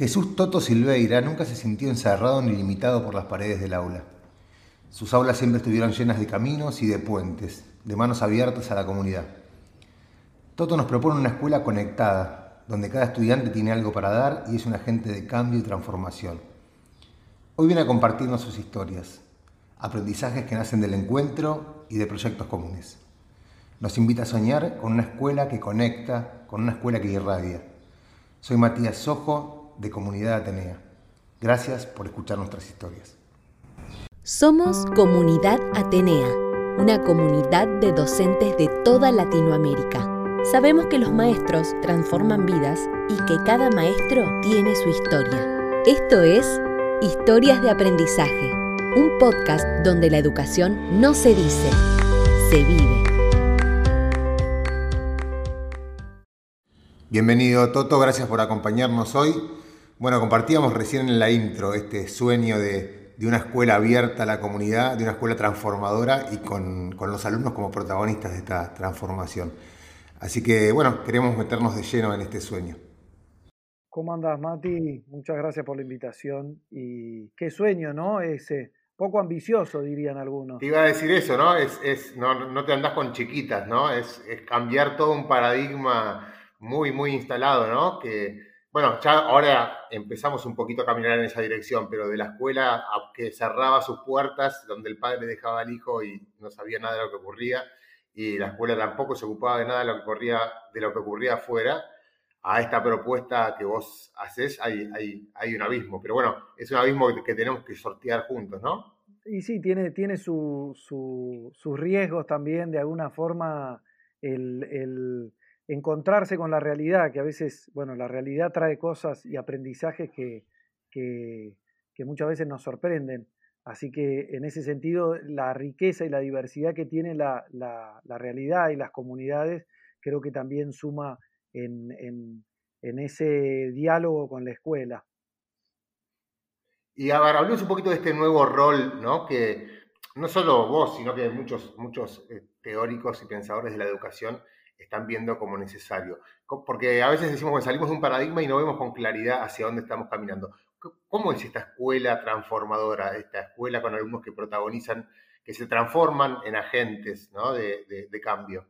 Jesús Toto Silveira nunca se sintió encerrado ni limitado por las paredes del aula. Sus aulas siempre estuvieron llenas de caminos y de puentes, de manos abiertas a la comunidad. Toto nos propone una escuela conectada, donde cada estudiante tiene algo para dar y es un agente de cambio y transformación. Hoy viene a compartirnos sus historias, aprendizajes que nacen del encuentro y de proyectos comunes. Nos invita a soñar con una escuela que conecta, con una escuela que irradia. Soy Matías Sojo de Comunidad Atenea. Gracias por escuchar nuestras historias. Somos Comunidad Atenea, una comunidad de docentes de toda Latinoamérica. Sabemos que los maestros transforman vidas y que cada maestro tiene su historia. Esto es Historias de Aprendizaje, un podcast donde la educación no se dice, se vive. Bienvenido Toto, gracias por acompañarnos hoy. Bueno, compartíamos recién en la intro este sueño de, una escuela abierta a la comunidad, de una escuela transformadora y con, los alumnos como protagonistas de esta transformación. Así que, bueno, queremos meternos de lleno en este sueño. ¿Cómo andas, Mati? Muchas gracias por la invitación. Y qué sueño, ¿no? Es poco ambicioso, dirían algunos. Te iba a decir eso, ¿no? Es, no, te andás con chiquitas, ¿no? Es, es cambiar todo un paradigma muy, muy instalado, ¿no? Que, bueno, ya ahora empezamos un poquito a caminar en esa dirección, pero de la escuela que cerraba sus puertas, donde el padre dejaba al hijo y no sabía nada de lo que ocurría, y la escuela tampoco se ocupaba de nada de lo que ocurría, de lo que ocurría afuera, a esta propuesta que vos haces hay, hay, hay un abismo. Pero bueno, es un abismo que, tenemos que sortear juntos, ¿no? Y sí, tiene, tiene sus riesgos también, de alguna forma, el encontrarse con la realidad, que a veces, bueno, la realidad trae cosas y aprendizajes que, que, muchas veces nos sorprenden. Así que en ese sentido, la riqueza y la diversidad que tiene la, la, realidad y las comunidades, creo que también suma en, en, ese diálogo con la escuela. Y a ver, hablemos un poquito de este nuevo rol, ¿no? Que no solo vos, sino que muchos, muchos eh, teóricos y pensadores de la educación están viendo como necesario. Porque a veces decimos que salimos de un paradigma y no vemos con claridad hacia dónde estamos caminando. ¿Cómo es esta escuela transformadora, esta escuela con alumnos que protagonizan, que se transforman en agentes de, cambio?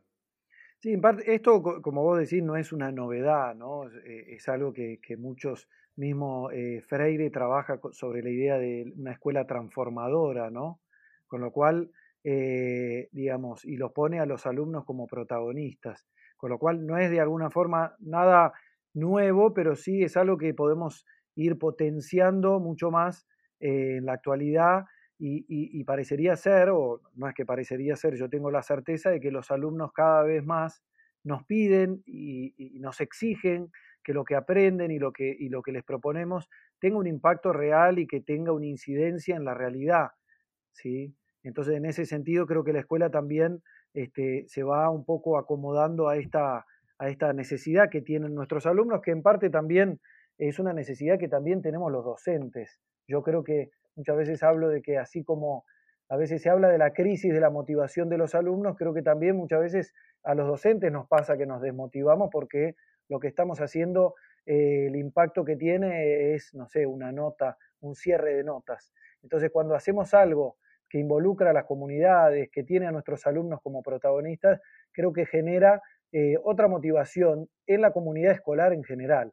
Sí, en parte, esto, como vos decís, no es una novedad, ¿no? Es, eh, algo que, muchos, mismo eh, Freire trabaja sobre la idea de una escuela transformadora, ¿no? Con lo cual, eh, digamos, y los pone a los alumnos como protagonistas, con lo cual no es de alguna forma nada nuevo, pero sí es algo que podemos ir potenciando mucho más eh, en la actualidad y, parecería ser, o no es que parecería ser, yo tengo la certeza de que los alumnos cada vez más nos piden y, nos exigen que lo que aprenden y lo que, y lo que les proponemos tenga un impacto real y que tenga una incidencia en la realidad. ¿sí? Entonces, en ese sentido, creo que la escuela también este, se va un poco acomodando a esta, a esta necesidad que tienen nuestros alumnos, que en parte también es una necesidad que también tenemos los docentes. Yo creo que muchas veces hablo de que así como a veces se habla de la crisis de la motivación de los alumnos, creo que también muchas veces a los docentes nos pasa que nos desmotivamos porque lo que estamos haciendo, eh, el impacto que tiene es, no sé, una nota, un cierre de notas. Entonces, cuando hacemos algo que involucra a las comunidades, que tiene a nuestros alumnos como protagonistas, creo que genera eh, otra motivación en la comunidad escolar en general.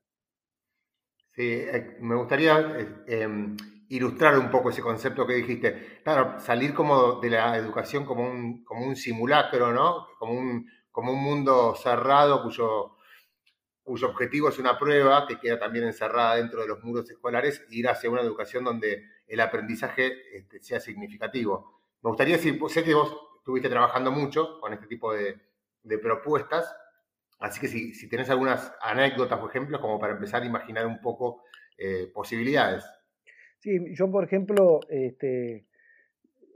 Sí, eh, me gustaría eh, em, ilustrar un poco ese concepto que dijiste. Claro, salir como de la educación como un, como un simulacro, ¿no? Como un, como un mundo cerrado cuyo cuyo objetivo es una prueba que queda también encerrada dentro de los muros escolares, ir hacia una educación donde el aprendizaje este, sea significativo. Me gustaría decir, sé que vos estuviste trabajando mucho con este tipo de, propuestas, así que si, si, tenés algunas anécdotas o ejemplos como para empezar a imaginar un poco eh, posibilidades. Sí, yo por ejemplo, este,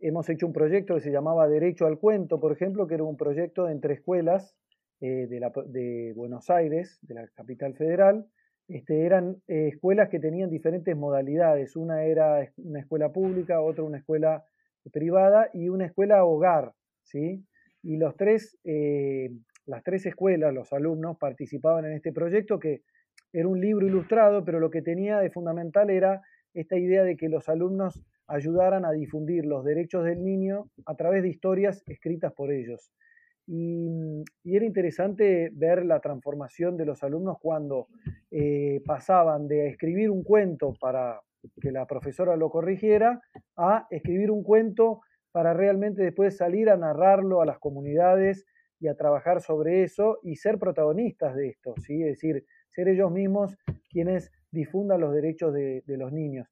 hemos hecho un proyecto que se llamaba Derecho al Cuento, por ejemplo, que era un proyecto entre escuelas eh, de, Buenos Aires, de la capital federal, este, eran eh, escuelas que tenían diferentes modalidades. Una era una escuela pública, otra una escuela privada y una escuela hogar. ¿sí? Y los tres, eh, las tres escuelas, los alumnos, participaban en este proyecto que era un libro ilustrado, pero lo que tenía de fundamental era esta idea de que los alumnos ayudaran a difundir los derechos del niño a través de historias escritas por ellos. Y, era interesante ver la transformación de los alumnos cuando eh, pasaban de escribir un cuento para que la profesora lo corrigiera a escribir un cuento para realmente después salir a narrarlo a las comunidades y a trabajar sobre eso y ser protagonistas de esto, ¿sí? es decir, ser ellos mismos quienes difundan los derechos de, los niños.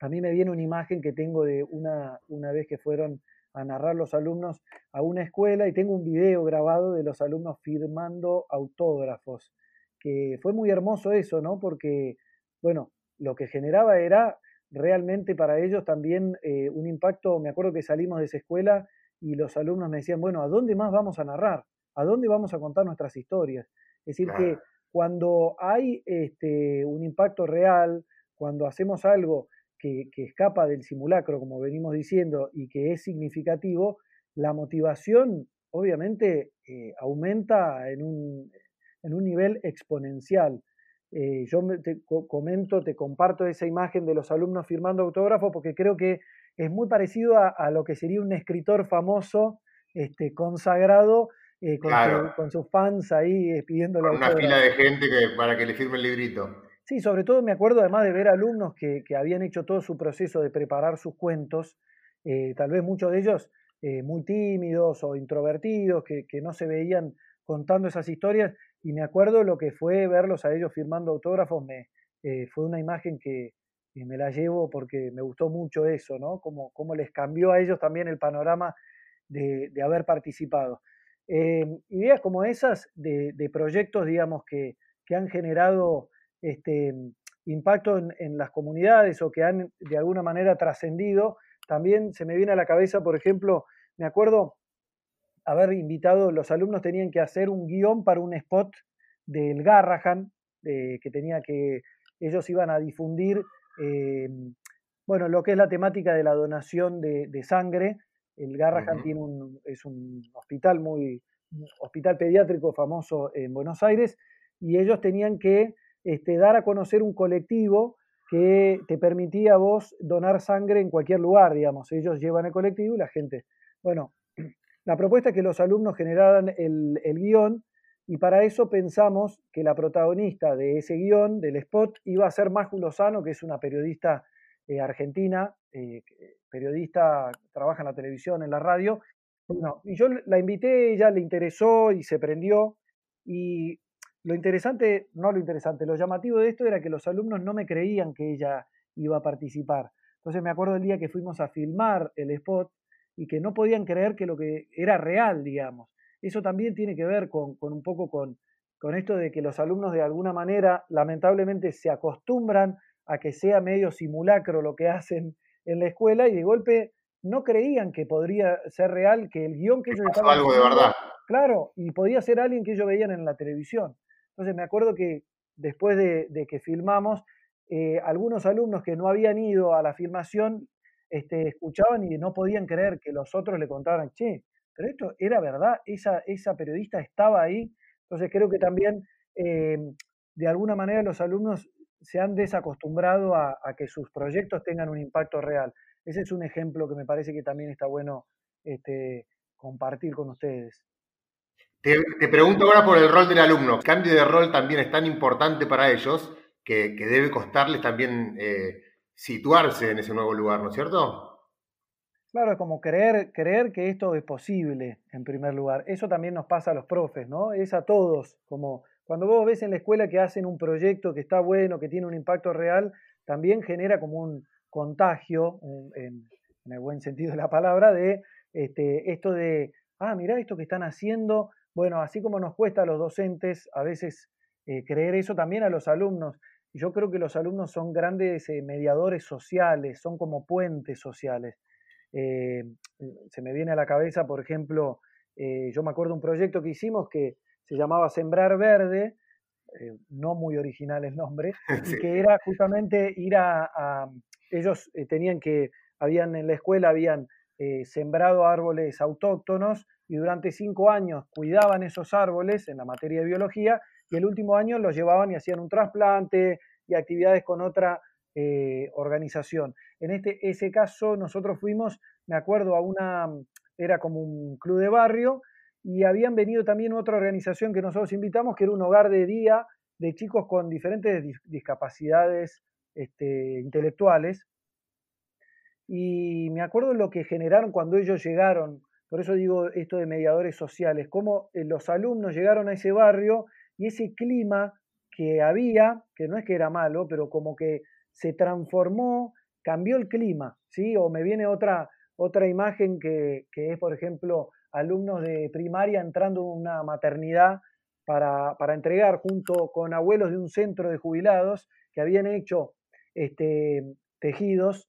A mí me viene una imagen que tengo de una, una vez que fueron a narrar los alumnos a una escuela y tengo un video grabado de los alumnos firmando autógrafos, que fue muy hermoso eso, ¿no? Porque, bueno, lo que generaba era realmente para ellos también eh, un impacto, me acuerdo que salimos de esa escuela y los alumnos me decían, bueno, ¿a dónde más vamos a narrar? ¿A dónde vamos a contar nuestras historias? Es decir, que cuando hay este, un impacto real, cuando hacemos algo que, escapa del simulacro, como venimos diciendo, y que es significativo, la motivación obviamente eh, aumenta en un, en un, nivel exponencial. Eh, yo te comento, te comparto esa imagen de los alumnos firmando autógrafos porque creo que es muy parecido a, lo que sería un escritor famoso, este, consagrado, eh, con, sus fans ahí pidiéndole Una fila de gente que, para que le firme el librito. Sí, sobre todo me acuerdo además de ver alumnos que, habían hecho todo su proceso de preparar sus cuentos, eh, tal vez muchos de ellos eh, muy tímidos o introvertidos, que, no se veían contando esas historias, y me acuerdo lo que fue verlos a ellos firmando autógrafos, me, eh, fue una imagen que, me la llevo porque me gustó mucho eso, ¿no? Cómo, les cambió a ellos también el panorama de, haber participado. ideas como esas de, proyectos, digamos, que, que han generado este, impacto en, las comunidades o que han de alguna manera trascendido. También se me viene a la cabeza, por ejemplo, me acuerdo haber invitado, los alumnos tenían que hacer un guion para un spot del Garrahan, que tenía que, ellos iban a difundir, eh, bueno, lo que es la temática de la donación de, sangre. El Garrahan tiene un, es un hospital muy, hospital pediátrico famoso en Buenos Aires, y ellos tenían que este, dar a conocer un colectivo que te permitía a vos donar sangre en cualquier lugar, digamos. Ellos llevan el colectivo y la gente. Bueno, la propuesta es que los alumnos generaran el, guion y para eso pensamos que la protagonista de ese guion, del spot, iba a ser Maju Lozano, que es una periodista eh, argentina, eh, periodista, trabaja en la televisión, en la radio. Bueno, y yo la invité, ella le interesó y se prendió. Y lo interesante, no lo interesante, lo llamativo de esto era que los alumnos no me creían que ella iba a participar. Entonces me acuerdo el día que fuimos a filmar el spot y que no podían creer que lo que era real, digamos. Eso también tiene que ver con, un poco con, con esto de que los alumnos de alguna manera lamentablemente se acostumbran a que sea medio simulacro lo que hacen en la escuela y de golpe no creían que podría ser real, que el guion que ellos estaban algo de verdad. Claro, y podía ser alguien que ellos veían en la televisión. Entonces me acuerdo que después de, que filmamos, eh, algunos alumnos que no habían ido a la filmación este, escuchaban y no podían creer que los otros le contaran, che, pero esto era verdad, esa, periodista estaba ahí. Entonces creo que también eh, de alguna manera los alumnos se han desacostumbrado a, que sus proyectos tengan un impacto real. Ese es un ejemplo que me parece que también está bueno este, compartir con ustedes. Te, pregunto ahora por el rol del alumno. Cambio de rol también es tan importante para ellos que, debe costarles también eh, situarse en ese nuevo lugar, ¿no es cierto? Claro, es como creer, creer que esto es posible, en primer lugar. Eso también nos pasa a los profes, ¿no? Es a todos, como cuando vos ves en la escuela que hacen un proyecto que está bueno, que tiene un impacto real, también genera como un contagio, en, el buen sentido de la palabra, de este, esto de, ah, mirá esto que están haciendo, bueno, así como nos cuesta a los docentes a veces eh, creer eso, también a los alumnos. Yo creo que los alumnos son grandes eh, mediadores sociales, son como puentes sociales. Eh, se me viene a la cabeza, por ejemplo, yo me acuerdo un proyecto que hicimos que se llamaba Sembrar Verde, no muy original el nombre, y que era justamente ir a, a ellos tenían que, habían en la escuela, habían sembrado árboles autóctonos y durante cinco años cuidaban esos árboles en la materia de biología y el último año los llevaban y hacían un trasplante y actividades con otra eh, organización. En este, ese caso nosotros fuimos, me acuerdo, a una, era como un club de barrio y habían venido también otra organización que nosotros invitamos, que era un hogar de día de chicos con diferentes discapacidades este, intelectuales. Y me acuerdo lo que generaron cuando ellos llegaron, por eso digo esto de mediadores sociales, cómo eh, los alumnos llegaron a ese barrio y ese clima que había, que no es que era malo, pero como que se transformó, cambió el clima, ¿sí? O me viene otra, otra imagen que, que es, por ejemplo, alumnos de primaria entrando en una maternidad para, para, entregar junto con abuelos de un centro de jubilados que habían hecho este, tejidos,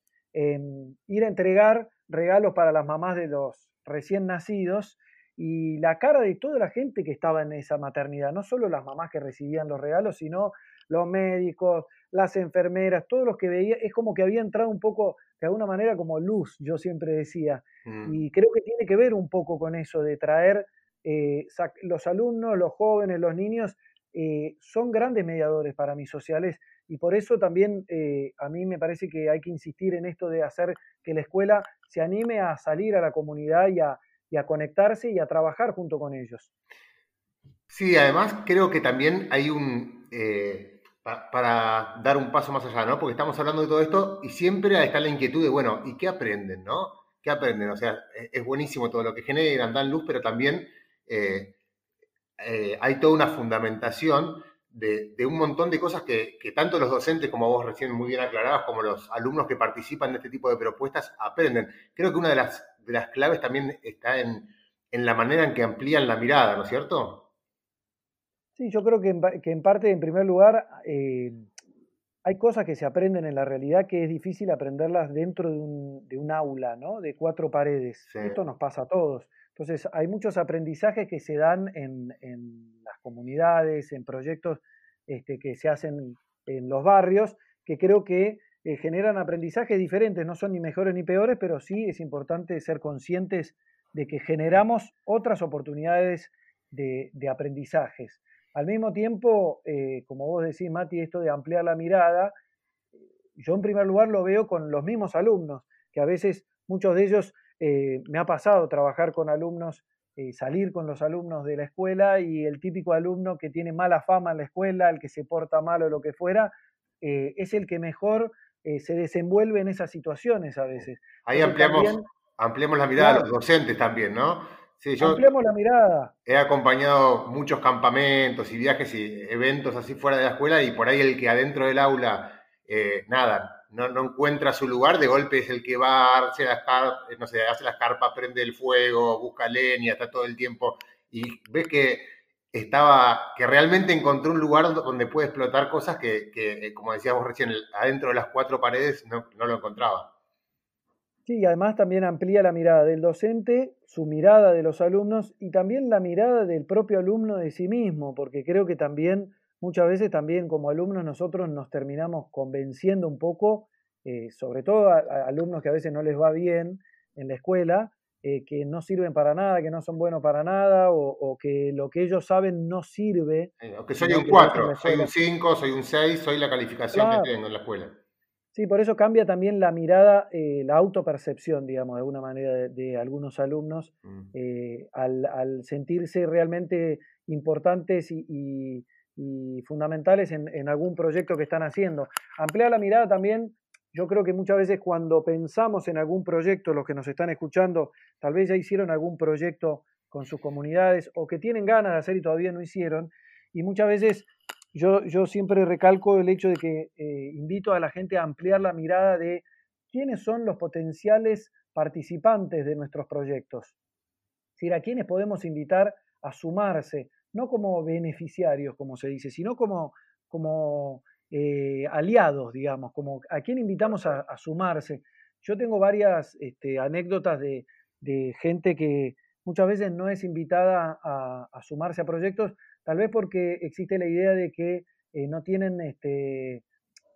ir a entregar regalos para las mamás de los recién nacidos y la cara de toda la gente que estaba en esa maternidad, no solo las mamás que recibían los regalos, sino los médicos, las enfermeras, todos los que veía, es como que había entrado un poco, de alguna manera, como luz, yo siempre decía. Mm. Y creo que tiene que ver un poco con eso, de traer eh, los alumnos, los jóvenes, los niños, eh, son grandes mediadores para mis sociales y por eso también eh, a mí me parece que hay que insistir en esto de hacer que la escuela se anime a salir a la comunidad y a, y a conectarse y a trabajar junto con ellos. Sí, además creo que también hay un, eh, para dar un paso más allá, ¿no? Porque estamos hablando de todo esto y siempre está la inquietud de, bueno, ¿y qué aprenden, no? ¿Qué aprenden? O sea, e, es buenísimo todo lo que generan, dan luz, pero también eh, hay toda una fundamentación de, un montón de cosas que, que, tanto los docentes, como vos recién muy bien aclarabas, como los alumnos que participan de este tipo de propuestas aprenden. Creo que una de las de las claves también está en, la manera en que amplían la mirada, ¿no es cierto? Sí, yo creo que en, parte, en primer lugar, eh, hay cosas que se aprenden en la realidad que es difícil aprenderlas dentro de un, aula, ¿no? De cuatro paredes. Esto nos pasa a todos. Entonces, hay muchos aprendizajes que se dan en, las comunidades, en proyectos este, que se hacen en los barrios, que creo que eh, generan aprendizajes diferentes, no son ni mejores ni peores, pero sí es importante ser conscientes de que generamos otras oportunidades de, aprendizajes. Al mismo tiempo, eh, como vos decís, Mati, esto de ampliar la mirada, yo en primer lugar lo veo con los mismos alumnos, que a veces muchos de ellos eh, me ha pasado trabajar con alumnos, salir con los alumnos de la escuela y el típico alumno que tiene mala fama en la escuela, el que se porta mal o lo que fuera, es el que mejor eh, se desenvuelve en esas situaciones a veces. Ahí ampliamos, ampliamos la mirada a los docentes también, ¿no? Sí, yo ampliamos la mirada. He acompañado muchos campamentos y viajes y eventos así fuera de la escuela y por ahí el que adentro del aula, eh, nada, no, no, encuentra su lugar, de golpe es el que va, hace las, no sé, hace las carpas, prende el fuego, busca leña, está todo el tiempo y ves que estaba, que realmente encontró un lugar donde puede explotar cosas que, eh, como decíamos recién, adentro de las cuatro paredes no, lo encontraba. Sí, y además también amplía la mirada del docente, su mirada de los alumnos y también la mirada del propio alumno de sí mismo, porque creo que también, muchas veces también como alumnos nosotros nos terminamos convenciendo un poco, eh, sobre todo a, alumnos que a veces no les va bien en la escuela, eh, que no sirven para nada, que no son buenos para nada, o, que lo que ellos saben no sirve. o que soy un 4, soy un 5, soy un 6, soy la calificación que tengo en la escuela. Sí, por eso cambia también la mirada, eh, la autopercepción, digamos, de alguna manera, de, algunos alumnos, mm. eh, al, sentirse realmente importantes y, fundamentales en, en, algún proyecto que están haciendo. Ampliar la mirada también yo creo que muchas veces cuando pensamos en algún proyecto, los que nos están escuchando, tal vez ya hicieron algún proyecto con sus comunidades o que tienen ganas de hacer y todavía no hicieron. Y muchas veces yo, yo siempre recalco el hecho de que eh, invito a la gente a ampliar la mirada de quiénes son los potenciales participantes de nuestros proyectos. Es decir, a quiénes podemos invitar a sumarse, no como beneficiarios, como se dice, sino como, como eh, aliados, digamos, como a quién invitamos a, sumarse. Yo tengo varias este, anécdotas de, gente que muchas veces no es invitada a, sumarse a proyectos, tal vez porque existe la idea de que eh, no tienen, este,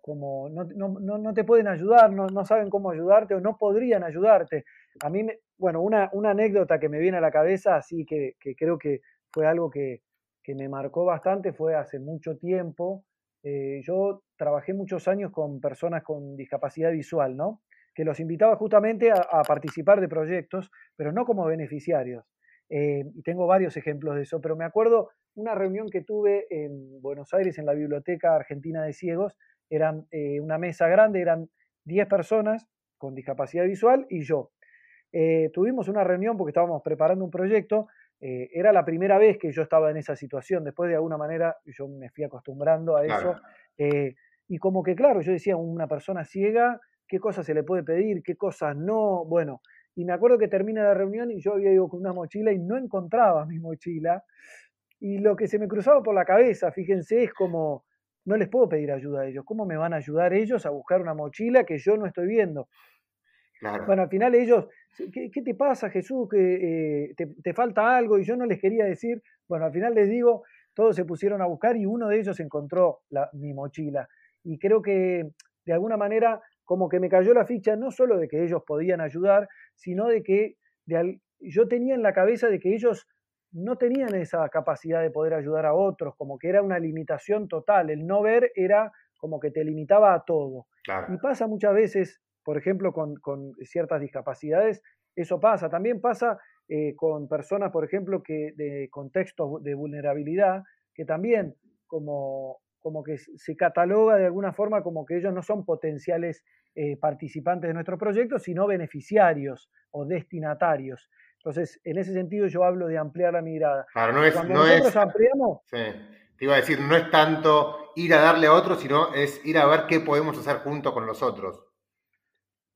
como, no, no, te pueden ayudar, no, saben cómo ayudarte o no podrían ayudarte. A mí, bueno, una, una anécdota que me viene a la cabeza, así que creo que fue algo que, que me marcó bastante fue hace mucho tiempo. Eh, yo trabajé muchos años con personas con discapacidad visual, ¿no? Que los invitaba justamente a, participar de proyectos, pero no como beneficiarios. Eh, y tengo varios ejemplos de eso, pero me acuerdo una reunión que tuve en Buenos Aires, en la Biblioteca Argentina de Ciegos, eran eh, una mesa grande, eran 10 personas con discapacidad visual y yo. tuvimos una reunión porque estábamos preparando un proyecto eh, era la primera vez que yo estaba en esa situación, después de alguna manera yo me fui acostumbrando a eso. Eh, y como que, claro, yo decía, una persona ciega, ¿qué cosas se le puede pedir? ¿Qué cosas no? Bueno, y me acuerdo que termina la reunión y yo había ido con una mochila y no encontraba mi mochila. Y lo que se me cruzaba por la cabeza, fíjense, es como, no les puedo pedir ayuda a ellos. ¿Cómo me van a ayudar ellos a buscar una mochila que yo no estoy viendo? Bueno, al final ellos, ¿qué, te pasa Jesús? que eh, te, falta algo? Y yo no les quería decir, bueno, al final les digo, todos se pusieron a buscar y uno de ellos encontró mi mochila. Y creo que de alguna manera como que me cayó la ficha no solo de que ellos podían ayudar, sino de que yo tenía en la cabeza de que ellos no tenían esa capacidad de poder ayudar a otros, como que era una limitación total. El no ver era como que te limitaba a todo. Y pasa muchas veces por ejemplo, con, ciertas discapacidades, eso pasa. También pasa eh, con personas, por ejemplo, que de contextos de vulnerabilidad, que también como, como que se cataloga de alguna forma como que ellos no son potenciales eh, participantes de nuestro proyecto, sino beneficiarios o destinatarios. Entonces, en ese sentido yo hablo de ampliar la mirada. Claro, no es, Cuando nosotros ampliamos... Sí. Te iba a decir, no es tanto ir a darle a otros, sino es ir a ver qué podemos hacer junto con los otros.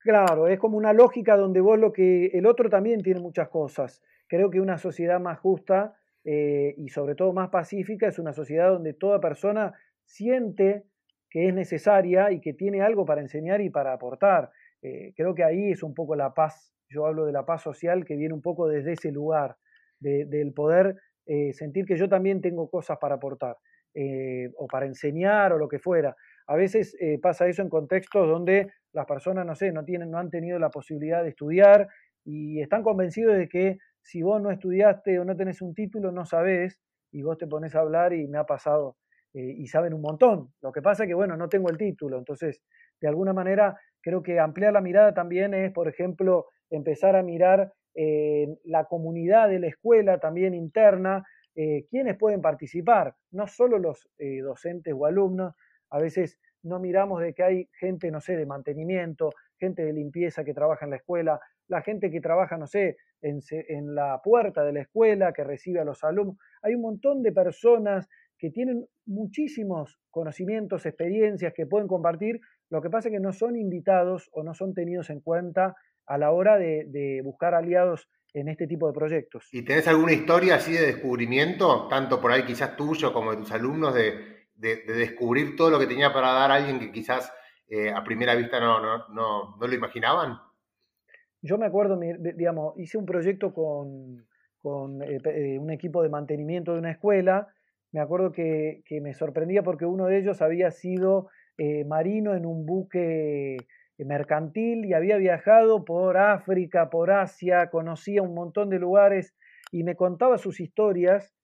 Claro, es como una lógica donde vos lo que el otro también tiene muchas cosas. Creo que una sociedad más justa eh, y sobre todo más pacífica es una sociedad donde toda persona siente que es necesaria y que tiene algo para enseñar y para aportar. Eh, creo que ahí es un poco la paz. Yo hablo de la paz social que viene un poco desde ese lugar, del poder eh, sentir que yo también tengo cosas para aportar o para enseñar o lo que fuera. A veces pasa eso en contextos donde las personas, no sé, no, tienen, no han tenido la posibilidad de estudiar y están convencidos de que si vos no estudiaste o no tenés un título, no sabés y vos te pones a hablar y me ha pasado eh, y saben un montón. Lo que pasa es que, bueno, no tengo el título, entonces, de alguna manera, creo que ampliar la mirada también es, por ejemplo, empezar a mirar eh, la comunidad de la escuela también interna, eh, quiénes pueden participar, no solo los docentes o alumnos, a veces no miramos de que hay gente, no sé, de mantenimiento, gente de limpieza que trabaja en la escuela, la gente que trabaja, no sé, en, la puerta de la escuela, que recibe a los alumnos. Hay un montón de personas que tienen muchísimos conocimientos, experiencias que pueden compartir, lo que pasa es que no son invitados o no son tenidos en cuenta a la hora de, de buscar aliados en este tipo de proyectos. ¿Y tenés alguna historia así de descubrimiento, tanto por ahí quizás tuyo como de tus alumnos, de, de, descubrir todo lo que tenía para dar alguien que quizás eh, a primera vista no, no, no, no, lo imaginaban? Yo me acuerdo, digamos, hice un proyecto con, con eh, eh, un equipo de mantenimiento de una escuela. Me acuerdo que, que me sorprendía porque uno de ellos había sido marino en un buque mercantil y había viajado por África, por Asia, conocía un montón de lugares y me contaba sus historias.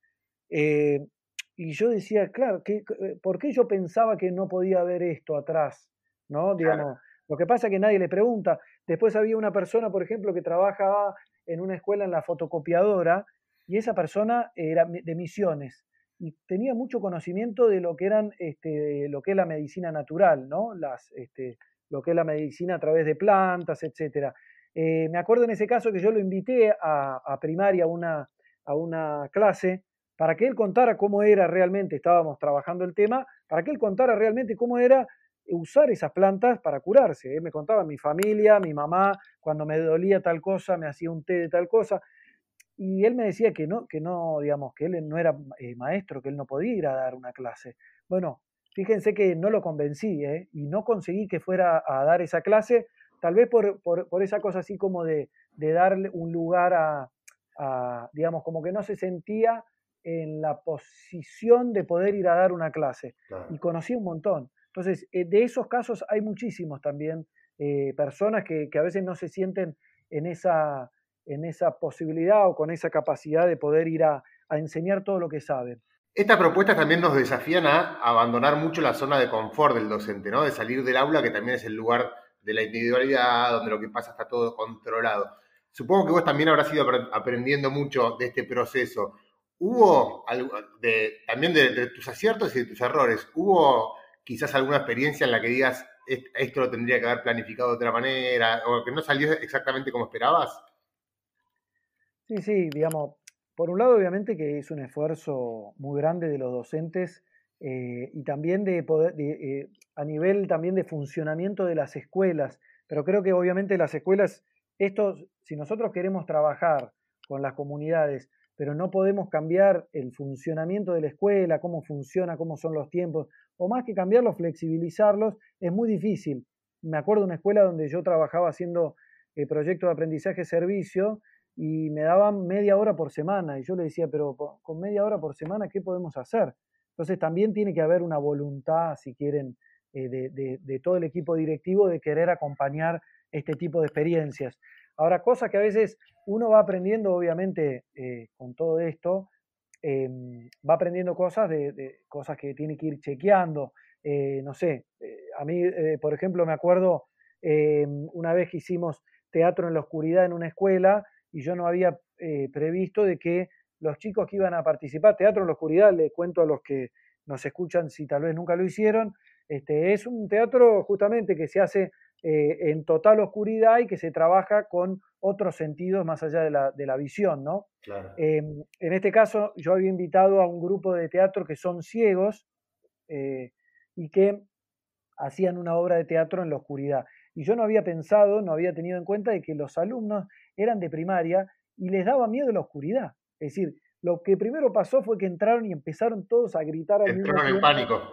Y yo decía, claro, ¿qué, eh, ¿por qué yo pensaba que no podía haber esto atrás? ¿No? Digamos, lo que pasa es que nadie le pregunta. Después había una persona, por ejemplo, que trabajaba en una escuela en la fotocopiadora y esa persona era de misiones y tenía mucho conocimiento de lo que eran este, lo que es la medicina natural, ¿no? Las, este, lo que es la medicina a través de plantas, etcétera. Eh, me acuerdo en ese caso que yo lo invité a, a primaria una, a una clase para que él contara cómo era realmente, estábamos trabajando el tema, para que él contara realmente cómo era usar esas plantas para curarse. Él me contaba mi familia, mi mamá, cuando me dolía tal cosa, me hacía un té de tal cosa. Y él me decía que no, que no, digamos, que él no era eh, maestro, que él no podía ir a dar una clase. Bueno, fíjense que no lo convencí, ¿eh? y no conseguí que fuera a dar esa clase, tal vez por, por, esa cosa así como de, de darle un lugar a, a, digamos, como que no se sentía en la posición de poder ir a dar una clase. Y conocí un montón. Entonces, eh, de esos casos hay muchísimos también, eh, personas que, a veces no se sienten en esa, en esa posibilidad o con esa capacidad de poder ir a, enseñar todo lo que saben. Estas propuestas también nos desafían a abandonar mucho la zona de confort del docente, ¿no? De salir del aula, que también es el lugar de la individualidad, donde lo que pasa está todo controlado. Supongo que vos también habrás ido aprendiendo mucho de este proceso. ¿Hubo también de, tus aciertos y de tus errores? ¿Hubo quizás alguna experiencia en la que digas esto lo tendría que haber planificado de otra manera o que no salió exactamente como esperabas? Sí, sí, digamos, por un lado obviamente que es un esfuerzo muy grande de los docentes eh, y también de poder, eh, a nivel también de funcionamiento de las escuelas, pero creo que obviamente las escuelas, esto, si nosotros queremos trabajar con las comunidades, pero no podemos cambiar el funcionamiento de la escuela, cómo funciona, cómo son los tiempos, o más que cambiarlos, flexibilizarlos, es muy difícil. Me acuerdo de una escuela donde yo trabajaba haciendo eh, proyecto de aprendizaje-servicio y me daban media hora por semana y yo le decía, pero con media hora por semana, ¿qué podemos hacer? Entonces también tiene que haber una voluntad, si quieren, eh, de, todo el equipo directivo de querer acompañar este tipo de experiencias. Ahora, cosas que a veces uno va aprendiendo, obviamente, eh, con todo esto, em, va aprendiendo cosas de, cosas que tiene que ir chequeando. Eh, no sé, a mí, por ejemplo, me acuerdo em, una vez que hicimos teatro en la oscuridad en una escuela y yo no había previsto de que los chicos que iban a participar, Teatro en la Oscuridad, le cuento a los que nos escuchan si tal vez nunca lo hicieron, este, es un teatro justamente que se hace eh, en total oscuridad y que se trabaja con otros sentidos más allá de la, visión, ¿no? Em, en este caso, yo había invitado a un grupo de teatro que son ciegos eh, y que hacían una obra de teatro en la oscuridad. Y yo no había pensado, no había tenido en cuenta de que los alumnos eran de primaria y les daba miedo la oscuridad. Es decir, lo que primero pasó fue que entraron y empezaron todos a gritar al Entraron en pánico.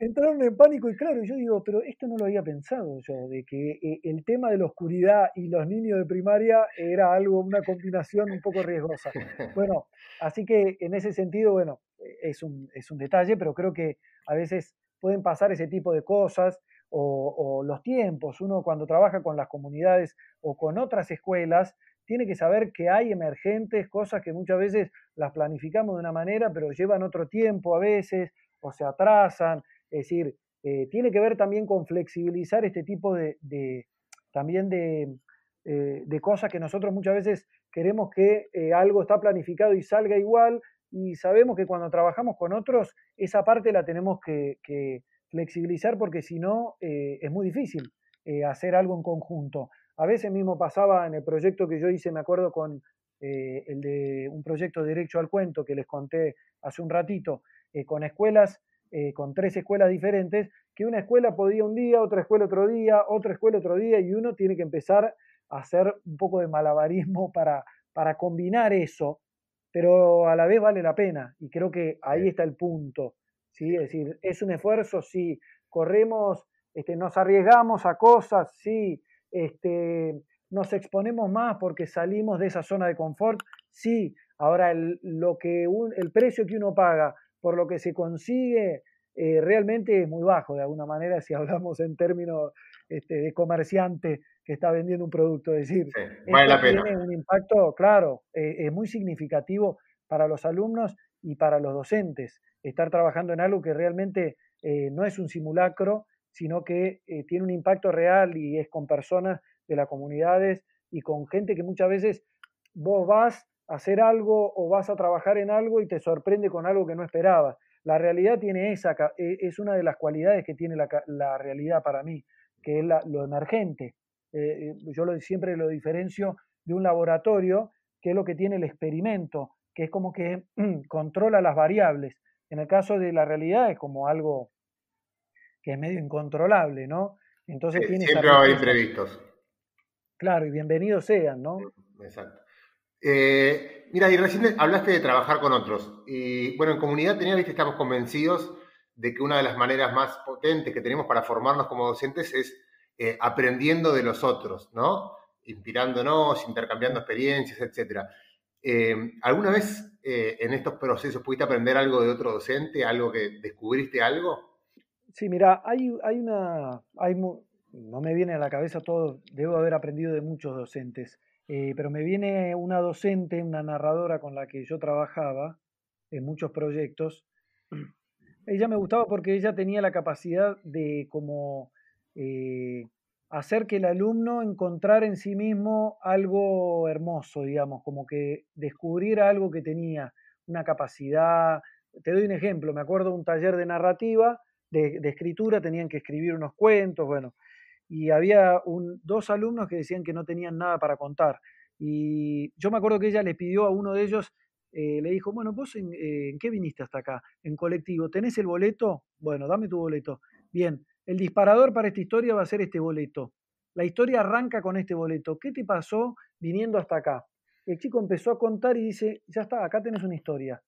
Entraron en pánico y claro, yo digo, pero esto no lo había pensado yo, de que eh, el tema de la oscuridad y los niños de primaria era algo, una combinación un poco riesgosa. Bueno, así que en ese sentido, bueno, es un, es un detalle, pero creo que a veces pueden pasar ese tipo de cosas o, o los tiempos. Uno cuando trabaja con las comunidades o con otras escuelas, tiene que saber que hay emergentes, cosas que muchas veces las planificamos de una manera, pero llevan otro tiempo a veces o se atrasan. Es decir, eh, tiene que ver también con flexibilizar este tipo de, también de, eh, de, cosas que nosotros muchas veces queremos que eh, algo está planificado y salga igual y sabemos que cuando trabajamos con otros esa parte la tenemos que, flexibilizar porque si no es muy difícil hacer algo en conjunto. A veces mismo pasaba en el proyecto que yo hice, me acuerdo con el de un proyecto de Derecho al Cuento que les conté hace un ratito, con escuelas, eh, con tres escuelas diferentes, que una escuela podía un día, otra escuela otro día, otra escuela otro día, y uno tiene que empezar a hacer un poco de malabarismo para, para combinar eso, pero a la vez vale la pena, y creo que ahí está el punto. ¿sí? Es decir, es un esfuerzo, sí, corremos, este, nos arriesgamos a cosas, sí, este, nos exponemos más porque salimos de esa zona de confort, sí, ahora el, lo que el precio que uno paga por lo que se consigue eh, realmente es muy bajo de alguna manera si hablamos en términos este, de comerciante que está vendiendo un producto, es decir, tiene un impacto, claro, eh, es muy significativo para los alumnos y para los docentes, estar trabajando en algo que realmente eh, no es un simulacro, sino que eh, tiene un impacto real y es con personas de las comunidades y con gente que muchas veces vos vas hacer algo o vas a trabajar en algo y te sorprende con algo que no esperabas. La realidad tiene esa, e, es una de las cualidades que tiene la, realidad para mí, que es lo emergente. Eh, eh, yo lo, siempre lo diferencio de un laboratorio, que es lo que tiene el experimento, que es como que controla las variables. En el caso de la realidad es como algo que es medio incontrolable, ¿no? Entonces tiene siempre va a haber imprevistos. Claro, y bienvenidos sean, ¿no? Exacto. Eh, mira, y recién hablaste de trabajar con otros. Y bueno, en comunidad tenía, viste, estamos convencidos de que una de las maneras más potentes que tenemos para formarnos como docentes es eh, aprendiendo de los otros, ¿no? Inspirándonos, intercambiando experiencias, etc. Eh, ¿Alguna vez en estos procesos pudiste aprender algo de otro docente, algo que descubriste algo? Sí, mira, hay, hay una, hay, no me viene a la cabeza todo, debo haber aprendido de muchos docentes, eh, pero me viene una docente, una narradora con la que yo trabajaba en muchos proyectos, Ella me gustaba porque ella tenía la capacidad de como eh, hacer que el alumno encontrara en sí mismo algo hermoso, digamos, como que descubriera algo que tenía, una capacidad. Te doy un ejemplo, me acuerdo de un taller de narrativa, de, escritura, tenían que escribir unos cuentos, bueno, y había dos alumnos que decían que no tenían nada para contar. Y yo me acuerdo que ella le pidió a uno de ellos, eh, le dijo, bueno, vos eh, en, qué viniste hasta acá? En colectivo, ¿tenés el boleto? Bueno, dame tu boleto. Bien, el disparador para esta historia va a ser este boleto. La historia arranca con este boleto. ¿Qué te pasó viniendo hasta acá? El chico empezó a contar y dice, ya está, acá tenés una historia.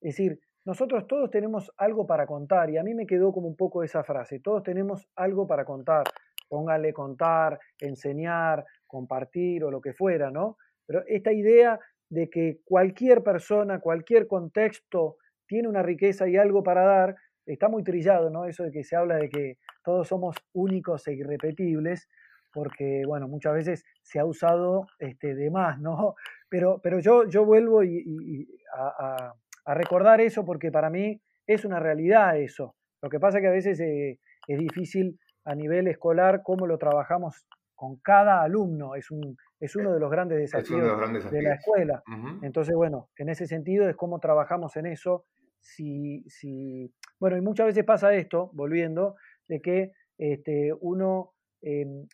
Es decir, nosotros todos tenemos algo para contar y a mí me quedó como un poco esa frase, todos tenemos algo para contar. Póngale contar, enseñar, compartir o lo que fuera, ¿no? Pero esta idea de que cualquier persona, cualquier contexto tiene una riqueza y algo para dar, está muy trillado, ¿no? Eso de que se habla de que todos somos únicos e irrepetibles, porque, bueno, muchas veces se ha usado este, de más, ¿no? Pero, pero yo, yo vuelvo y, a, recordar eso porque para mí es una realidad eso. Lo que pasa es que a veces eh, es difícil a nivel escolar cómo lo trabajamos con cada alumno, es, un, es uno de los grandes desafíos, de, la escuela. Entonces, bueno, en ese sentido es cómo trabajamos en eso. Si, si, bueno, y muchas veces pasa esto, volviendo, de que este, uno em,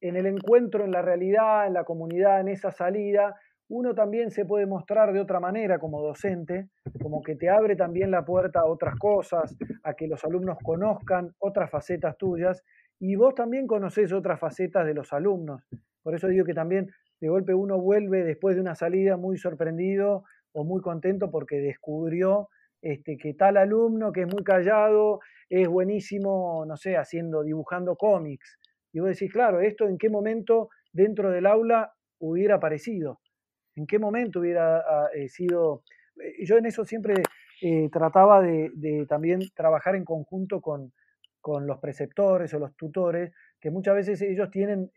en el encuentro, en la realidad, en la comunidad, en esa salida, uno también se puede mostrar de otra manera como docente, como que te abre también la puerta a otras cosas, a que los alumnos conozcan otras facetas tuyas y vos también conocés otras facetas de los alumnos. Por eso digo que también de golpe uno vuelve después de una salida muy sorprendido o muy contento porque descubrió este, que tal alumno que es muy callado es buenísimo, no sé, haciendo, dibujando cómics. Y vos decís, claro, ¿esto en qué momento dentro del aula hubiera aparecido? ¿En qué momento hubiera ah, eh, sido...? Eh, yo en eso siempre eh, trataba de, también trabajar en conjunto con, con, los preceptores o los tutores, que muchas veces ellos tienen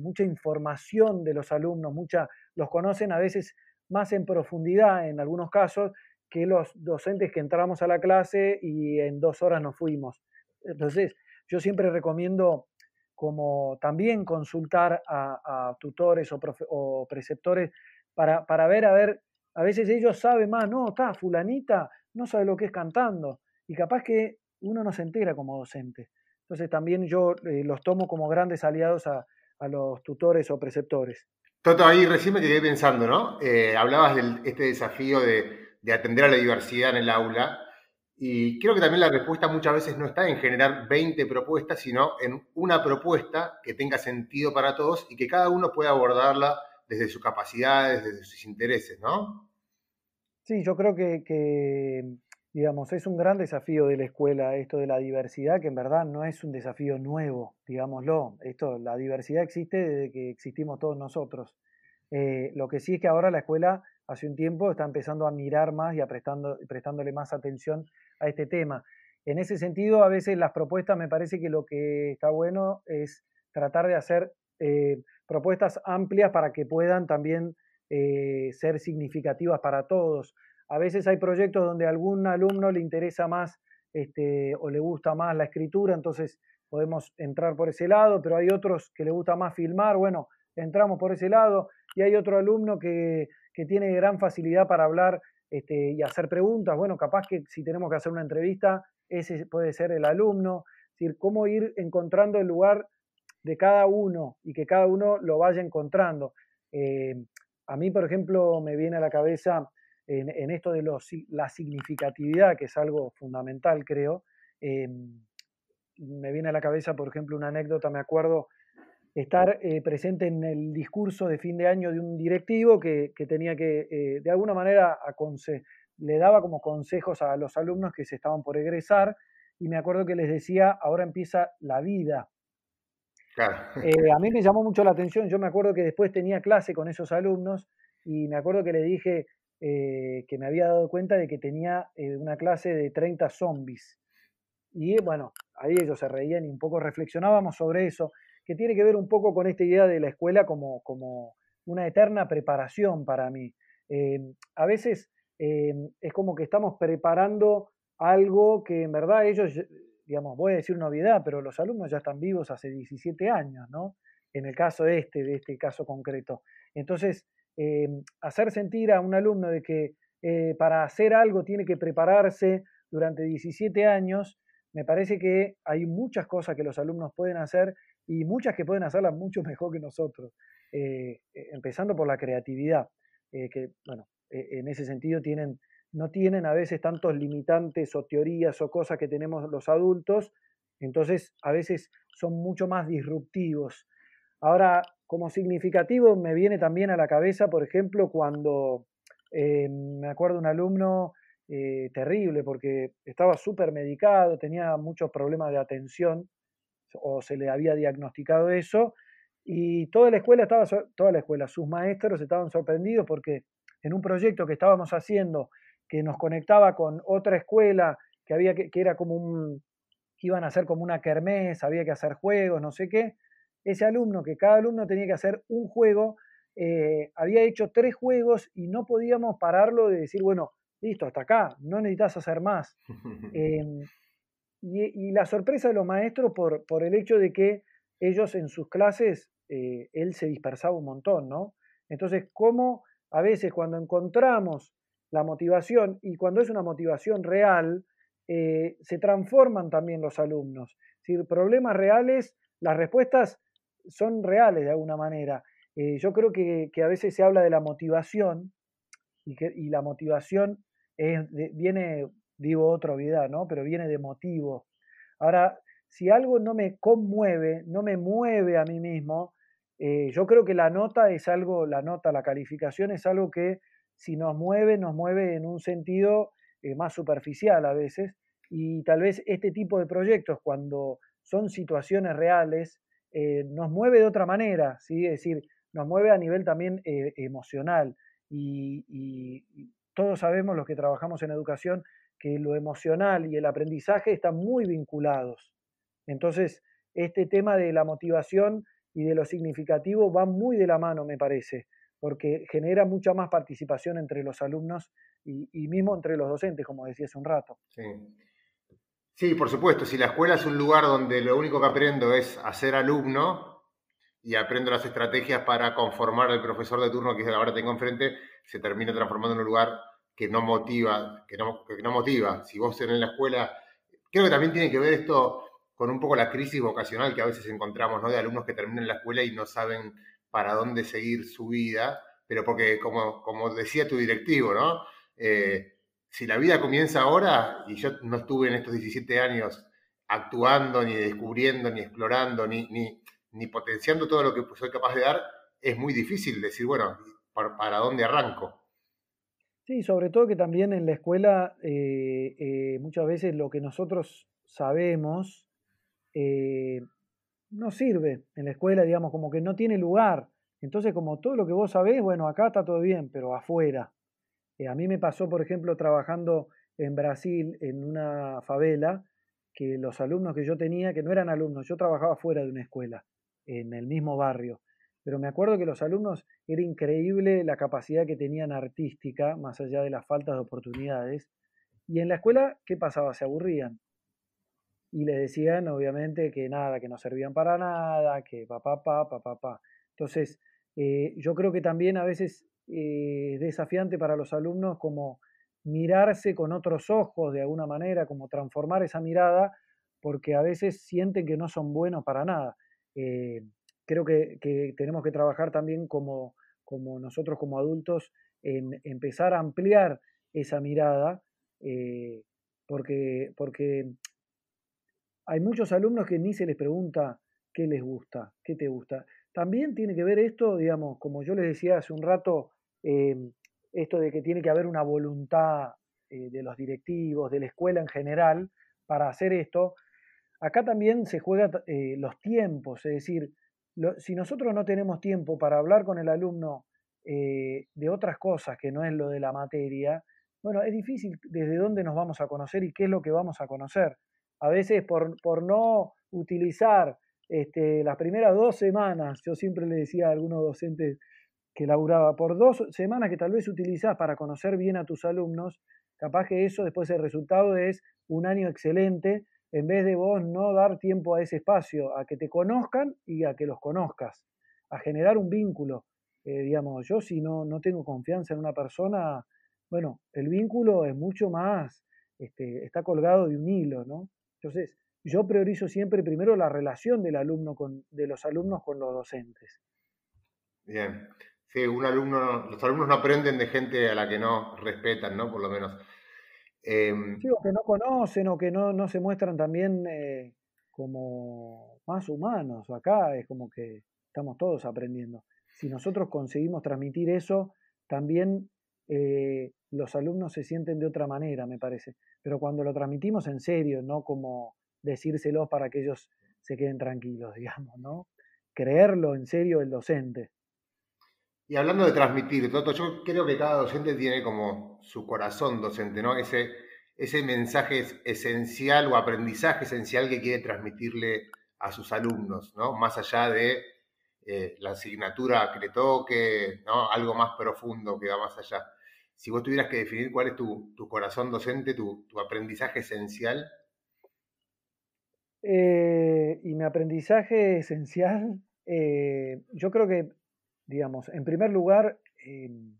mucha información de los alumnos, mucha, los conocen a veces más en profundidad en algunos casos, que los docentes que entramos a la clase y en dos horas nos fuimos. Entonces, yo siempre recomiendo como también consultar a, tutores o, preceptores para, para, ver, a ver, a veces ellos saben más, no, está, fulanita no sabe lo que es cantando y capaz que uno no se entera como docente. Entonces también yo eh, los tomo como grandes aliados a, a, los tutores o preceptores. Toto, ahí recién me quedé pensando, ¿no? Eh, hablabas de este desafío de de atender a la diversidad en el aula. Y creo que también la respuesta muchas veces no está en generar 20 propuestas, sino en una propuesta que tenga sentido para todos y que cada uno pueda abordarla desde sus capacidades, desde sus intereses, ¿no? Sí, yo creo que, digamos, es un gran desafío de la escuela esto de la diversidad, que en verdad no es un desafío nuevo, digámoslo. Esto, la diversidad existe desde que existimos todos nosotros. Eh, lo que sí es que ahora la escuela hace un tiempo está empezando a mirar más y a prestando, prestándole más atención a este tema. En ese sentido, a veces las propuestas me parece que lo que está bueno es tratar de hacer eh, propuestas amplias para que puedan también eh, ser significativas para todos. A veces hay proyectos donde a algún alumno le interesa más este, o le gusta más la escritura, entonces podemos entrar por ese lado, pero hay otros que le gusta más filmar, bueno, entramos por ese lado, y hay otro alumno que que tiene gran facilidad para hablar este, y hacer preguntas. Bueno, capaz que si tenemos que hacer una entrevista, ese puede ser el alumno. Es decir, cómo ir encontrando el lugar de cada uno y que cada uno lo vaya encontrando. Eh, a mí, por ejemplo, me viene a la cabeza en, esto de la significatividad, que es algo fundamental, creo. Eh, me viene a la cabeza, por ejemplo, una anécdota, me acuerdo, estar eh, presente en el discurso de fin de año de un directivo que, tenía que, eh, de alguna manera, le daba como consejos a los alumnos que se estaban por egresar y me acuerdo que les decía, ahora empieza la vida. Eh, a mí me llamó mucho la atención, yo me acuerdo que después tenía clase con esos alumnos y me acuerdo que le dije que me había dado cuenta de que tenía una clase de 30 zombies. Y bueno, ahí ellos se reían y un poco reflexionábamos sobre eso que tiene que ver un poco con esta idea de la escuela como, como una eterna preparación para mí. Eh, a veces eh, es como que estamos preparando algo que en verdad ellos, digamos, voy a decir una obviedad, pero los alumnos ya están vivos hace 17 años, ¿no? En el caso este, de este caso concreto. Entonces, em, hacer sentir a un alumno de que eh, para hacer algo tiene que prepararse durante 17 años, me parece que hay muchas cosas que los alumnos pueden hacer y muchas que pueden hacerlas mucho mejor que nosotros, eh, eh, empezando por la creatividad, que, bueno, en ese sentido tienen, no tienen a veces tantos limitantes o teorías o cosas que tenemos los adultos, entonces a veces son mucho más disruptivos. Ahora, como significativo me viene también a la cabeza, por ejemplo, cuando eh, me acuerdo un alumno eh, terrible porque estaba súper medicado, tenía muchos problemas de atención o se le había diagnosticado eso y toda la escuela estaba, toda la escuela, sus maestros estaban sorprendidos porque en un proyecto que estábamos haciendo que nos conectaba con otra escuela que había que, que era como un, iban a hacer como una kermés, había que hacer juegos, no sé qué. Ese alumno, que cada alumno tenía que hacer un juego, eh, había hecho tres juegos y no podíamos pararlo de decir, bueno, listo, hasta acá, no necesitas hacer más. Em, y, la sorpresa de los maestros por, por, el hecho de que ellos en sus clases, eh, él se dispersaba un montón, ¿no? Entonces, ¿cómo a veces cuando encontramos la motivación y cuando es una motivación real, eh, se transforman también los alumnos? Es decir, problemas reales, las respuestas son reales de alguna manera. Eh, yo creo que, a veces se habla de la motivación y, que, la motivación viene, digo otra obviedad, ¿no? Pero viene de motivo. Ahora, si algo no me conmueve, no me mueve a mí mismo, eh, yo creo que la nota es algo, la nota, la calificación es algo que si nos mueve, nos mueve en un sentido eh, más superficial a veces. Y tal vez este tipo de proyectos, cuando son situaciones reales, nos mueve de otra manera, ¿sí? Es decir, nos mueve a nivel también eh, emocional. Y, todos sabemos, los que trabajamos en educación, que lo emocional y el aprendizaje están muy vinculados. Entonces, este tema de la motivación y de lo significativo va muy de la mano, me parece, porque genera mucha más participación entre los alumnos y, mismo entre los docentes, como decía hace un rato. Sí. sí, por supuesto, si la escuela es un lugar donde lo único que aprendo es hacer alumno, y aprendo las estrategias para conformar al profesor de turno que ahora tengo enfrente, se termina transformando en un lugar que no motiva, que no, que no motiva. Si vos en la escuela, creo que también tiene que ver esto con un poco la crisis vocacional que a veces encontramos, ¿no? De alumnos que terminan la escuela y no saben para dónde seguir su vida, pero porque, como, como decía tu directivo, ¿no? Eh, si la vida comienza ahora, y yo no estuve en estos 17 años actuando, ni descubriendo, ni explorando, ni, ni, ni potenciando todo lo que soy capaz de dar, es muy difícil decir, bueno, ¿para, dónde arranco? Sí, sobre todo que también en la escuela eh, eh, muchas veces lo que nosotros sabemos eh, no sirve en la escuela, digamos, como que no tiene lugar. Entonces, como todo lo que vos sabés, bueno, acá está todo bien, pero afuera. a mí me pasó, por ejemplo, trabajando en Brasil en una favela, que los alumnos que yo tenía, que no eran alumnos, yo trabajaba fuera de una escuela en el mismo barrio. Pero me acuerdo que los alumnos era increíble la capacidad que tenían artística, más allá de las faltas de oportunidades. Y en la escuela, ¿qué pasaba? Se aburrían. Y le decían, obviamente, que nada, que no servían para nada, que papá, papá, papá, papá. Entonces, eh, yo creo que también a veces eh, es desafiante para los alumnos como mirarse con otros ojos de alguna manera, como transformar esa mirada, porque a veces sienten que no son buenos para nada. Eh, creo que, tenemos que trabajar también como, como nosotros como adultos en empezar a ampliar esa mirada, porque, porque hay muchos alumnos que ni se les pregunta qué les gusta, qué te gusta. También tiene que ver esto, digamos, como yo les decía hace un rato, eh, esto de que tiene que haber una voluntad de los directivos, de la escuela en general, para hacer esto, acá también se juegan eh, los tiempos, es decir, si nosotros no tenemos tiempo para hablar con el alumno eh, de otras cosas que no es lo de la materia, bueno, es difícil desde dónde nos vamos a conocer y qué es lo que vamos a conocer. A veces por, por no utilizar este, las primeras dos semanas, yo siempre le decía a algunos docentes que laburaba, por dos semanas que tal vez utilizás para conocer bien a tus alumnos, capaz que eso después el resultado es un año excelente, en vez de vos no dar tiempo a ese espacio, a que te conozcan y a que los conozcas, a generar un vínculo. Eh, digamos, yo si no, no tengo confianza en una persona, bueno, el vínculo es mucho más, este, está colgado de un hilo, ¿no? Entonces, yo priorizo siempre primero la relación del alumno con, de los alumnos con los docentes. Bien. Sí, un alumno, los alumnos no aprenden de gente a la que no respetan, ¿no? Por lo menos. Em, sí, o que no conocen o que no, no se muestran también eh, como más humanos. Acá es como que estamos todos aprendiendo. Si nosotros conseguimos transmitir eso, también eh, los alumnos se sienten de otra manera, me parece. Pero cuando lo transmitimos en serio, no como decírselos para que ellos se queden tranquilos, digamos, ¿no? Creerlo en serio el docente. Y hablando de transmitir, Toto, yo creo que cada docente tiene como su corazón docente, ¿no? Ese, ese mensaje esencial o aprendizaje esencial que quiere transmitirle a sus alumnos, ¿no? Más allá de eh, la asignatura que le toque, ¿no? Algo más profundo que va más allá. Si vos tuvieras que definir cuál es tu, corazón docente, tu, aprendizaje esencial, eh, y mi aprendizaje esencial, eh, yo creo que, digamos, en primer lugar, em,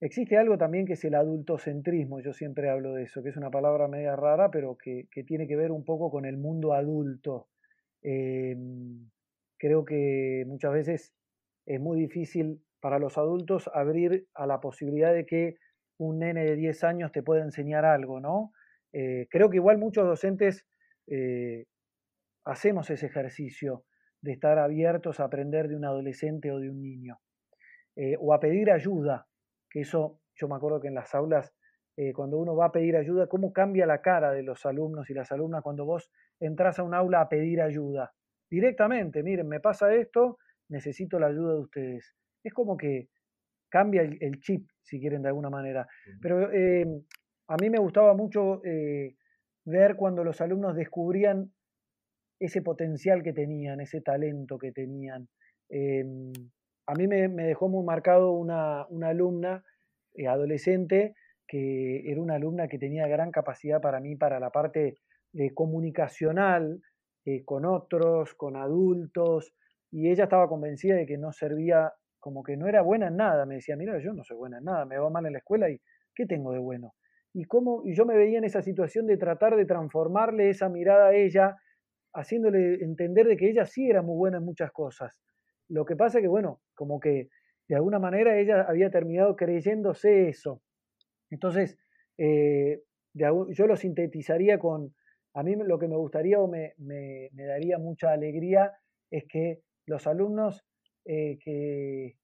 existe algo también que es el adultocentrismo, yo siempre hablo de eso, que es una palabra media rara, pero que, tiene que ver un poco con el mundo adulto. Creo que muchas veces es muy difícil para los adultos abrir a la posibilidad de que un nene de 10 años te pueda enseñar algo, ¿no? Eh, creo que igual muchos docentes eh, hacemos ese ejercicio de estar abiertos a aprender de un adolescente o de un niño, eh, o a pedir ayuda, que eso yo me acuerdo que en las aulas, cuando uno va a pedir ayuda, cómo cambia la cara de los alumnos y las alumnas cuando vos entras a un aula a pedir ayuda. Directamente, miren, me pasa esto, necesito la ayuda de ustedes. Es como que cambia el, chip, si quieren, de alguna manera. Pero a mí me gustaba mucho ver cuando los alumnos descubrían ese potencial que tenían, ese talento que tenían. Em, a mí me, dejó muy marcado una, alumna eh, adolescente que era una alumna que tenía gran capacidad para mí para la parte de comunicacional eh, con otros, con adultos, y ella estaba convencida de que no servía, como que no era buena en nada. Me decía, mira, yo no soy buena en nada, me va mal en la escuela y ¿qué tengo de bueno? y cómo y yo me veía en esa situación de tratar de transformarle esa mirada a ella, haciéndole entender de que ella sí era muy buena en muchas cosas. Lo que pasa que, bueno, como que de alguna manera ella había terminado creyéndose eso. Entonces, eh, yo lo sintetizaría con, a mí lo que me gustaría o me, me, daría mucha alegría es que los alumnos eh, que,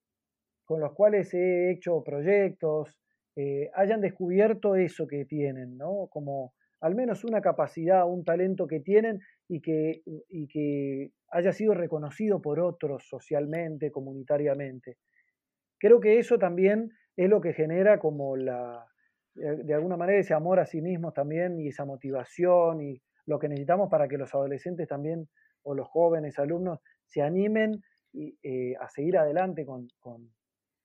con los cuales he hecho proyectos, eh, hayan descubierto eso que tienen, ¿no? Como al menos una capacidad, un talento que tienen y que, y que haya sido reconocido por otros socialmente, comunitariamente. Creo que eso también es lo que genera como la, de alguna manera ese amor a sí mismos también y esa motivación y lo que necesitamos para que los adolescentes también o los jóvenes alumnos se animen eh, a seguir adelante con,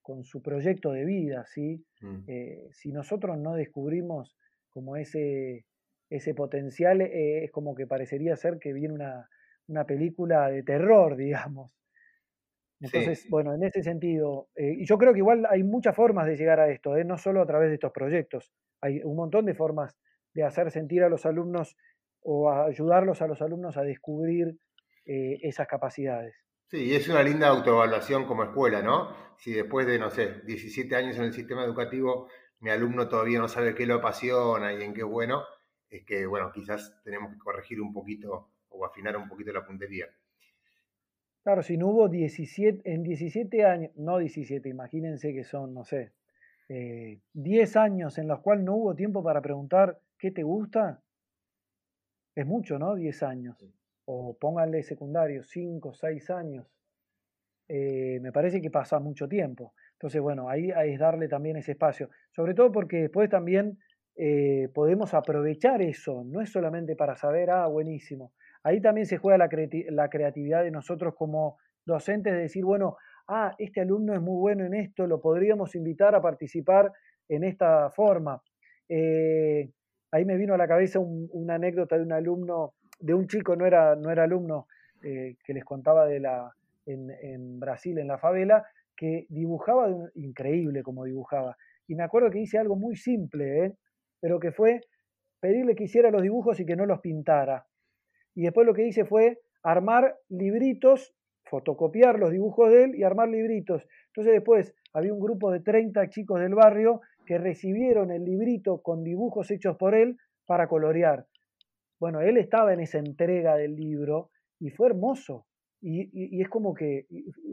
con su proyecto de vida, ¿sí? Mm. Eh, si nosotros no descubrimos como ese, ese potencial, eh, es como que parecería ser que viene una, película de terror, digamos. Entonces, bueno, en ese sentido, y yo creo que igual hay muchas formas de llegar a esto, no solo a través de estos proyectos, hay un montón de formas de hacer sentir a los alumnos o ayudarlos a los alumnos a descubrir esas capacidades. Sí, y es una linda autoevaluación como escuela, ¿no? Si después de, no sé, 17 años en el sistema educativo, mi alumno todavía no sabe qué lo apasiona y en qué bueno, es que, bueno, quizás tenemos que corregir un poquito o afinar un poquito la puntería. Claro, si no hubo 17, en 17 años, no 17, imagínense que son, no sé, 10 eh, años en los cuales no hubo tiempo para preguntar qué te gusta, es mucho, ¿no? 10 años o pónganle secundario, 5, 6 años, eh, me parece que pasa mucho tiempo. Entonces, bueno, ahí, es darle también ese espacio, sobre todo porque después también eh, podemos aprovechar eso, no es solamente para saber, ah, buenísimo, ahí también se juega la, creatividad de nosotros como docentes de decir, bueno, ah, este alumno es muy bueno en esto, lo podríamos invitar a participar en esta forma. eh, ahí me vino a la cabeza una anécdota de un alumno, de un chico, no era, no era alumno, eh, que les contaba de la, en, Brasil, en la favela, que dibujaba increíble como dibujaba. Y me acuerdo que hice algo muy simple, ¿eh? pero que fue pedirle que hiciera los dibujos y que no los pintara. Y después lo que hice fue armar libritos, fotocopiar los dibujos de él y armar libritos. Entonces después había un grupo de 30 chicos del barrio que recibieron el librito con dibujos hechos por él para colorear. Bueno, él estaba en esa entrega del libro y fue hermoso. Y, es como que,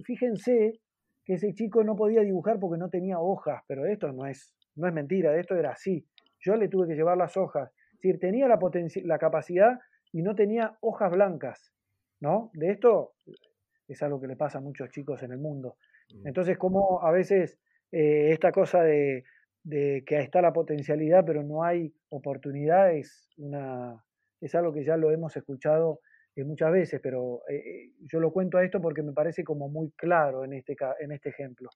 fíjense que ese chico no podía dibujar porque no tenía hojas, pero esto no es, no es mentira, esto era así. Yo le tuve que llevar las hojas. Es decir, tenía la, la capacidad y no tenía hojas blancas. ¿no? De esto es algo que le pasa a muchos chicos en el mundo. Mm. Entonces, como a veces eh, esta cosa de, de, que está la potencialidad, pero no hay oportunidad, es, una, es algo que ya lo hemos escuchado eh, muchas veces, pero eh, yo lo cuento a esto porque me parece como muy claro en este, en este ejemplo.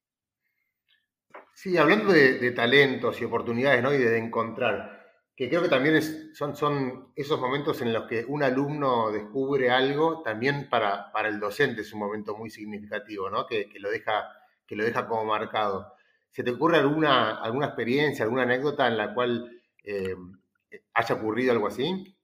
Sí, hablando de, talentos y oportunidades, ¿no? Y de encontrar, que creo que también son, son esos momentos en los que un alumno descubre algo, también para, para el docente es un momento muy significativo, ¿no? Que, lo, deja, que lo deja como marcado. ¿Se te ocurre alguna, alguna experiencia, alguna anécdota en la cual eh, haya ocurrido algo así?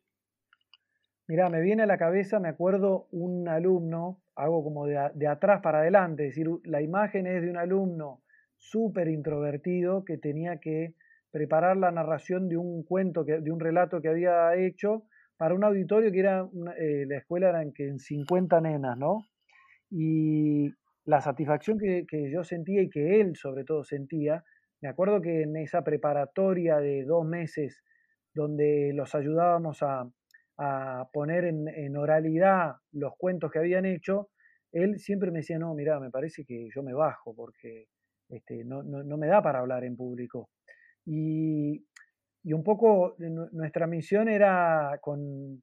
Mira, me viene a la cabeza, me acuerdo un alumno, algo como de, de atrás para adelante, es decir, la imagen es de un alumno súper introvertido que tenía que preparar la narración de un cuento, de un relato que había hecho para un auditorio que era, eh, la escuela era en, que en 50 nenas, ¿no? Y la satisfacción que, yo sentía y que él sobre todo sentía, me acuerdo que en esa preparatoria de dos meses donde los ayudábamos a, poner en, oralidad los cuentos que habían hecho, él siempre me decía, no, mira, me parece que yo me bajo porque este, no, me da para hablar en público. Y, un poco nuestra misión era con,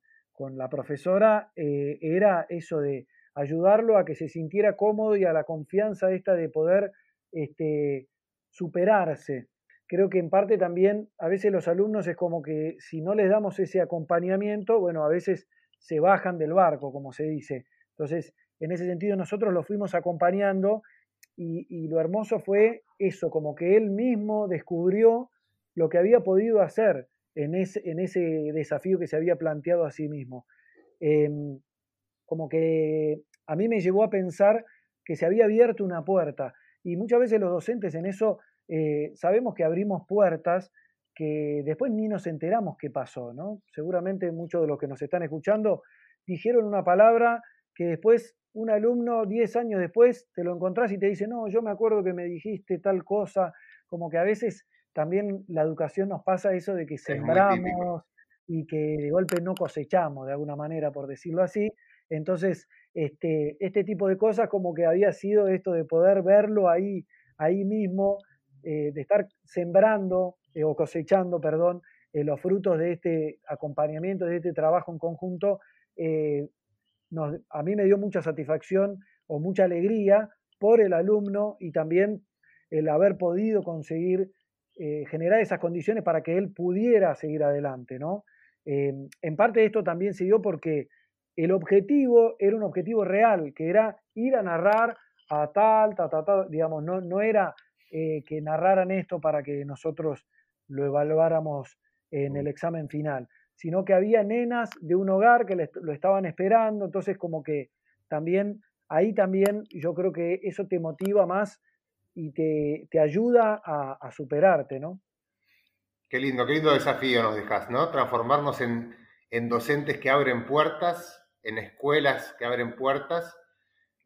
la profesora, eh, era eso de ayudarlo a que se sintiera cómodo y a la confianza esta de poder este, superarse. Creo que en parte también a veces los alumnos es como que si no les damos ese acompañamiento, bueno, a veces se bajan del barco, como se dice. Entonces, en ese sentido nosotros lo fuimos acompañando y, lo hermoso fue eso, como que él mismo descubrió lo que había podido hacer en ese, en ese desafío que se había planteado a sí mismo. Em, como que a mí me llevó a pensar que se había abierto una puerta. Y muchas veces los docentes en eso eh, sabemos que abrimos puertas que después ni nos enteramos qué pasó, ¿no? Seguramente muchos de los que nos están escuchando dijeron una palabra que después un alumno 10 años después te lo encontrás y te dice, no, yo me acuerdo que me dijiste tal cosa, como que a veces también la educación nos pasa eso de que sembramos y que de golpe no cosechamos, de alguna manera, por decirlo así. Entonces, este, este tipo de cosas como que había sido esto de poder verlo ahí, ahí mismo, eh, de estar sembrando eh, o cosechando, perdón, eh, los frutos de este acompañamiento, de este trabajo en conjunto, a mí me dio mucha satisfacción o mucha alegría por el alumno y también el haber podido conseguir generar esas condiciones para que él pudiera seguir adelante, ¿no? Em, en parte esto también se dio porque el objetivo era un objetivo real, que era ir a narrar a tal, tal, tal, tal digamos, no, no era eh, que narraran esto para que nosotros lo evaluáramos en el examen final, sino que había nenas de un hogar que lo estaban esperando, entonces como que también, ahí también yo creo que eso te motiva más y te, ayuda a, superarte, ¿no? Qué lindo, qué lindo desafío nos dejas, ¿no? Transformarnos en, docentes que abren puertas, en escuelas que abren puertas.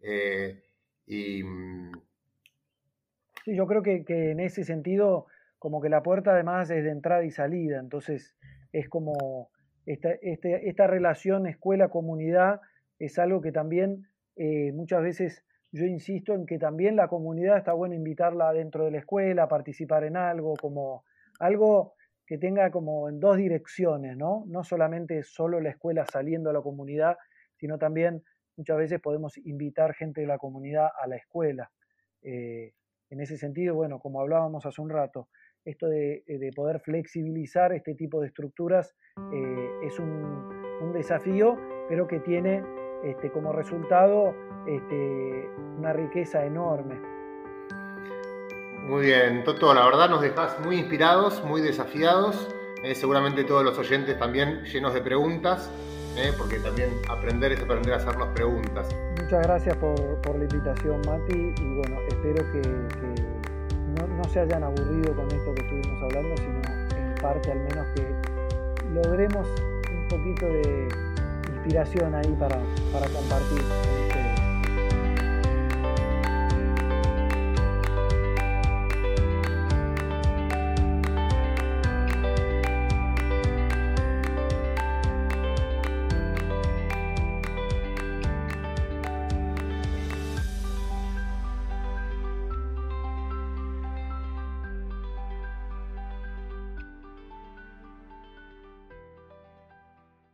Eh, y... Sí, yo creo que, que, en ese sentido, como que la puerta además es de entrada y salida, entonces es como esta, este, esta relación escuela-comunidad es algo que también eh, muchas veces yo insisto en que también la comunidad está bueno invitarla dentro de la escuela, a participar en algo, como algo que tenga como en dos direcciones, ¿no? No solamente solo la escuela saliendo a la comunidad, sino también muchas veces podemos invitar gente de la comunidad a la escuela. Eh, en ese sentido, bueno, como hablábamos hace un rato, esto de, poder flexibilizar este tipo de estructuras es un, desafío, pero que tiene este, como resultado este, una riqueza enorme. Muy bien, Toto, la verdad nos dejas muy inspirados, muy desafiados, seguramente todos los oyentes también llenos de preguntas. ¿Eh? porque también aprender es aprender a hacernos preguntas. Muchas gracias por, la invitación, Mati, y bueno, espero que, no, se hayan aburrido con esto que estuvimos hablando, sino en parte al menos que logremos un poquito de inspiración ahí para, para compartir.